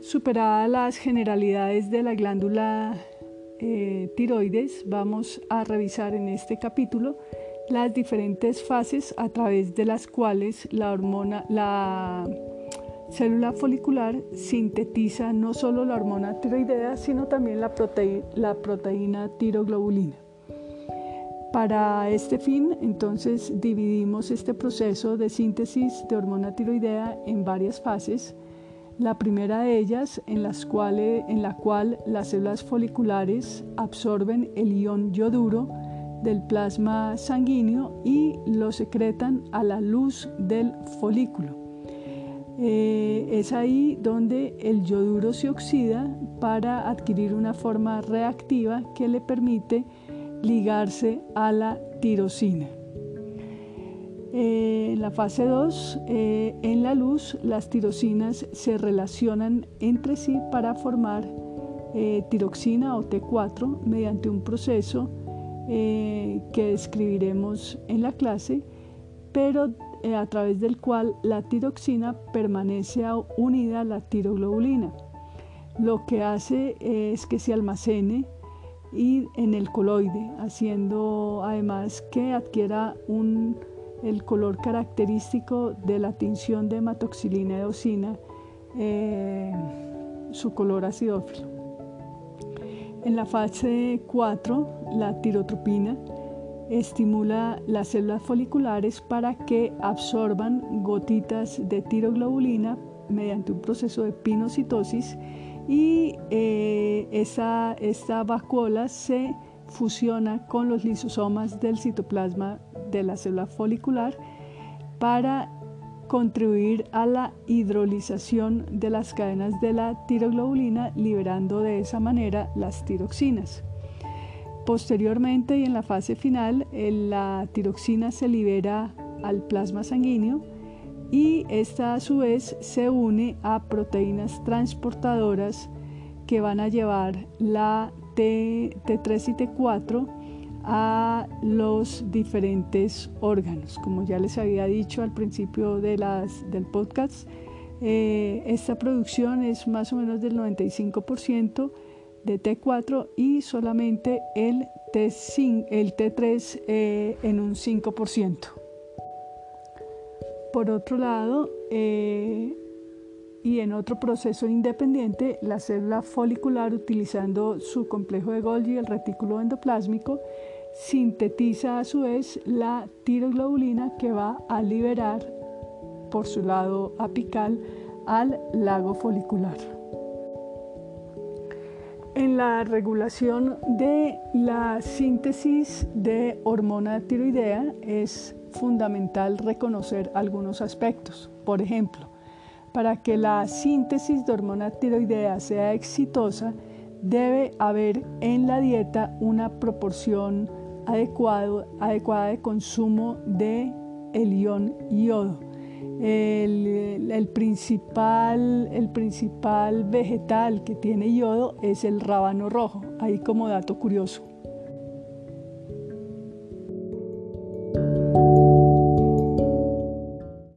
Superadas las generalidades de la glándula eh, tiroides, vamos a revisar en este capítulo las diferentes fases a través de las cuales la hormona, la célula folicular sintetiza no solo la hormona tiroidea, sino también la, la proteína tiroglobulina. Para este fin, entonces, dividimos este proceso de síntesis de hormona tiroidea en varias fases. La primera de ellas, en, las en la cual las células foliculares absorben el ion yoduro del plasma sanguíneo y lo secretan a la luz del folículo. Eh, es ahí donde el yoduro se oxida para adquirir una forma reactiva que le permite ligarse a la tirosina. Eh, en la fase 2, eh, en la luz, las tirosinas se relacionan entre sí para formar tiroxina o T4 mediante un proceso que describiremos en la clase, pero eh, a través del cual la tiroxina permanece unida a la tiroglobulina. Lo que hace es que se almacene y en el coloide, haciendo además que adquiera un, el color característico de la tinción de hematoxilina eosina, eh, su color acidófilo. En la fase 4, la tirotropina estimula las células foliculares para que absorban gotitas de tiroglobulina mediante un proceso de pinocitosis y eh, esa, esta vacuola se fusiona con los lisosomas del citoplasma de la célula folicular para contribuir a la hidrolización de las cadenas de la tiroglobulina, liberando de esa manera las tiroxinas. Posteriormente y en la fase final, la tiroxina se libera al plasma sanguíneo y esta a su vez se une a proteínas transportadoras que van a llevar la T, 3 y T4 a los diferentes órganos. Como ya les había dicho al principio de las, del podcast, eh, esta producción es más o menos del 95% de T4 y solamente el, T5, el T3 eh, en un 5%. Por otro lado, eh, y en otro proceso independiente, la célula folicular utilizando su complejo de Golgi, el retículo endoplásmico, sintetiza a su vez la tiroglobulina que va a liberar por su lado apical al lago folicular en la regulación de la síntesis de hormona tiroidea es fundamental reconocer algunos aspectos. Por ejemplo, para que la síntesis de hormona tiroidea sea exitosa, debe haber en la dieta una proporción adecuada de consumo de el ion yodo el, principal, el principal vegetal que tiene yodo es el rábano rojo, ahí como dato curioso.